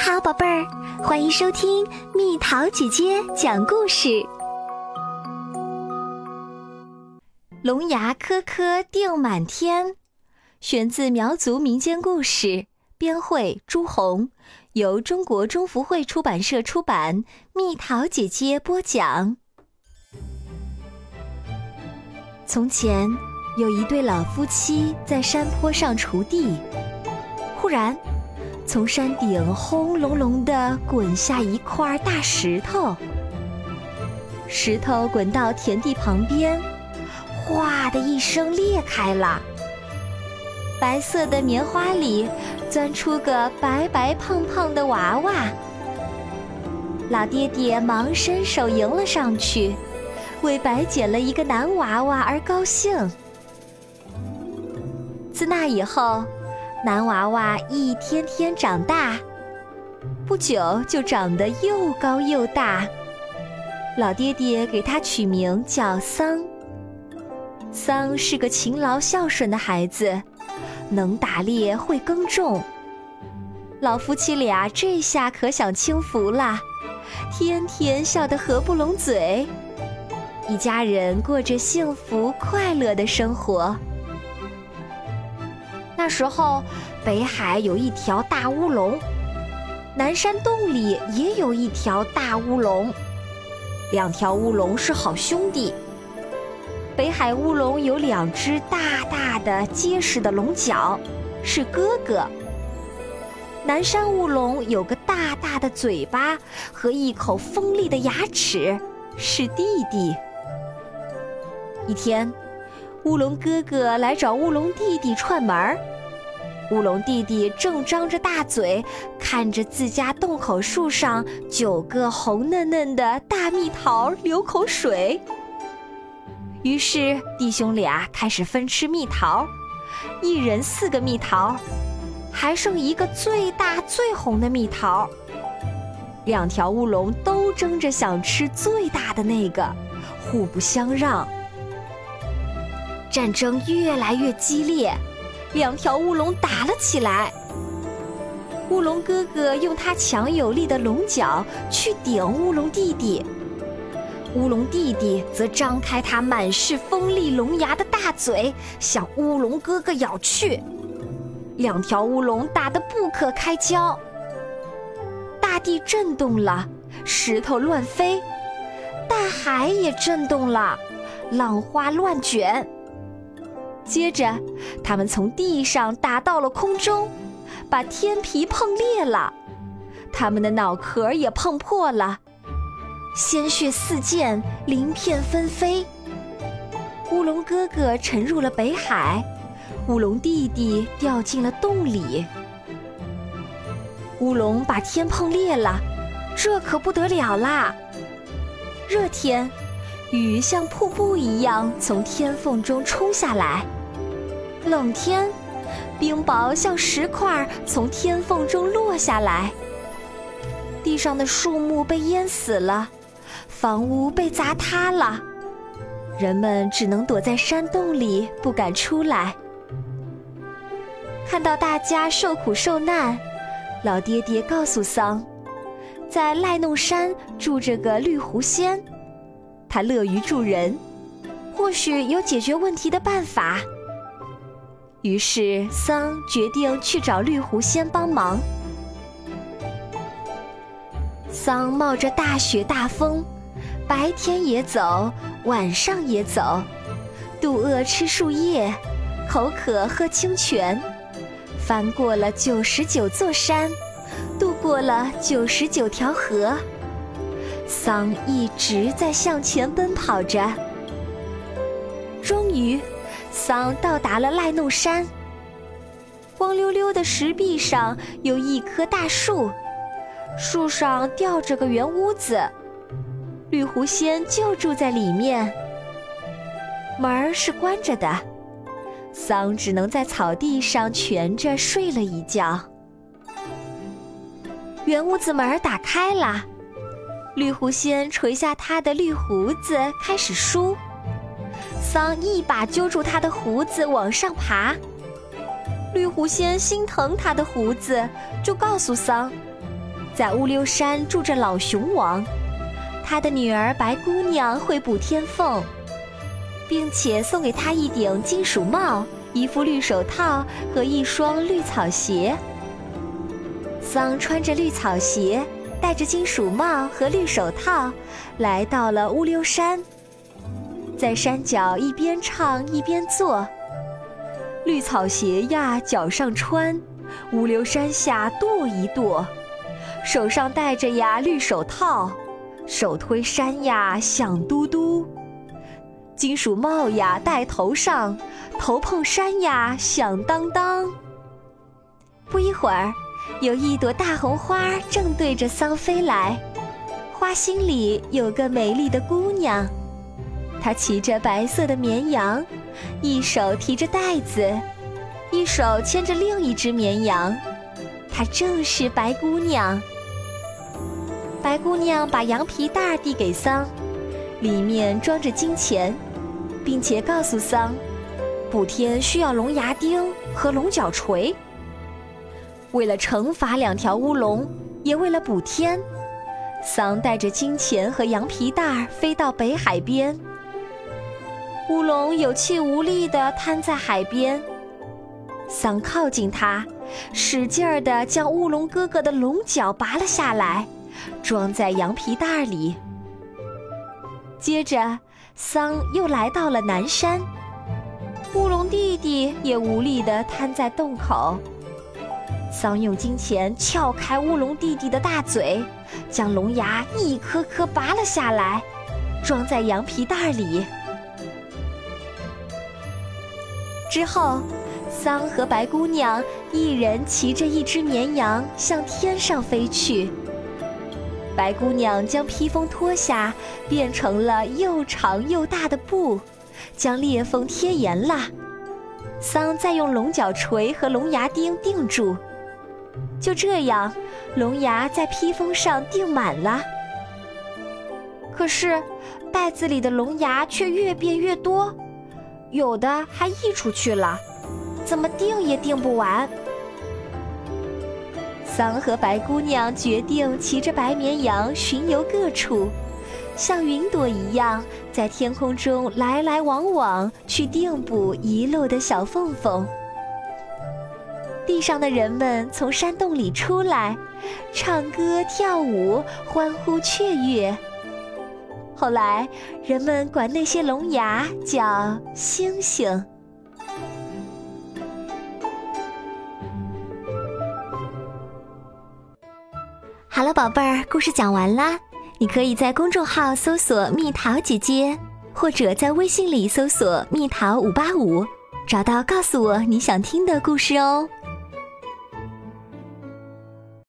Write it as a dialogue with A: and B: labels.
A: 好，宝贝儿，欢迎收听蜜桃姐姐讲故事。
B: 龙牙颗颗定满天，选自苗族民间故事，编绘朱红，由中国中福会出版社出版。蜜桃姐姐播讲。从前有一对老夫妻在山坡上锄地，忽然。从山顶轰隆隆地滚下一块大石头，石头滚到田地旁边，哗的一声裂开了。白色的棉花里钻出个白白胖胖的娃娃，老爹爹忙伸手迎了上去，为白捡了一个男娃娃而高兴。自那以后。男娃娃一天天长大，不久就长得又高又大。老爹爹给他取名叫桑。桑是个勤劳孝顺的孩子，能打猎会耕种。老夫妻俩这下可享清福了，天天笑得合不拢嘴，一家人过着幸福快乐的生活。时候，北海有一条大乌龙，南山洞里也有一条大乌龙，两条乌龙是好兄弟。北海乌龙有两只大大的结实的龙角，是哥哥；南山乌龙有个大大的嘴巴和一口锋利的牙齿，是弟弟。一天。乌龙哥哥来找乌龙弟弟串门儿，乌龙弟弟正张着大嘴看着自家洞口树上九个红嫩嫩的大蜜桃流口水。于是弟兄俩开始分吃蜜桃，一人四个蜜桃，还剩一个最大最红的蜜桃。两条乌龙都争着想吃最大的那个，互不相让。战争越来越激烈，两条乌龙打了起来。乌龙哥哥用他强有力的龙角去顶乌龙弟弟，乌龙弟弟则张开他满是锋利龙牙的大嘴向乌龙哥哥咬去。两条乌龙打得不可开交，大地震动了，石头乱飞，大海也震动了，浪花乱卷。接着，他们从地上打到了空中，把天皮碰裂了，他们的脑壳也碰破了，鲜血四溅，鳞片纷飞。乌龙哥哥沉入了北海，乌龙弟弟掉进了洞里。乌龙把天碰裂了，这可不得了啦！热天，雨像瀑布一样从天缝中冲下来。冷天，冰雹像石块从天缝中落下来。地上的树木被淹死了，房屋被砸塌了，人们只能躲在山洞里，不敢出来。看到大家受苦受难，老爹爹告诉桑，在赖弄山住着个绿狐仙，他乐于助人，或许有解决问题的办法。于是桑决定去找绿狐仙帮忙。桑冒着大雪大风，白天也走，晚上也走，肚饿吃树叶，口渴喝清泉，翻过了九十九座山，渡过了九十九条河。桑一直在向前奔跑着，终于。桑到达了赖弄山，光溜溜的石壁上有一棵大树，树上吊着个圆屋子，绿狐仙就住在里面。门儿是关着的，桑只能在草地上蜷着睡了一觉。圆屋子门儿打开了，绿狐仙垂下他的绿胡子，开始梳。桑一把揪住他的胡子往上爬，绿狐仙心疼他的胡子，就告诉桑：“在乌溜山住着老熊王，他的女儿白姑娘会补天凤，并且送给他一顶金属帽、一副绿手套和一双绿草鞋。桑穿着绿草鞋，戴着金属帽和绿手套，来到了乌溜山，在山脚一边唱一边坐。绿草鞋呀，脚上穿；乌溜山下跺一跺。手上戴着呀绿手套，手推山呀响嘟嘟，金属帽呀戴头上，头碰山呀响当当。不一会儿，有一朵大红花正对着桑飞来，花心里有个美丽的姑娘，她骑着白色的绵羊，一手提着袋子，一手牵着另一只绵羊，她正是白姑娘。白姑娘把羊皮袋递给桑，里面装着金钱，并且告诉桑，补天需要龙牙钉和龙角锤。为了惩罚两条乌龙，也为了补天，桑带着金钱和羊皮袋飞到北海边。乌龙有气无力地瘫在海边，桑靠近他，使劲儿地将乌龙哥哥的龙角拔了下来。装在羊皮袋里。接着，桑又来到了南山，乌龙弟弟也无力地瘫在洞口。桑用金钱撬开乌龙弟弟的大嘴，将龙牙一颗颗拔了下来，装在羊皮袋里。之后，桑和白姑娘一人骑着一只绵羊向天上飞去。白姑娘将披风脱下，变成了又长又大的布，将裂缝贴严了。桑再用龙角锤和龙牙钉钉住，就这样，龙牙在披风上钉满了。可是，袋子里的龙牙却越变越多，有的还溢出去了，怎么定也定不完。桑和白姑娘决定骑着白绵羊巡游各处，像云朵一样在天空中来来往往，去定补遗漏的小缝缝。地上的人们从山洞里出来，唱歌跳舞，欢呼雀跃。后来，人们管那些龙牙叫星星。
A: 好了，宝贝儿，故事讲完啦。你可以在公众号搜索“蜜桃姐姐”，或者在微信里搜索“蜜桃五八五”，找到告诉我你想听的故事哦。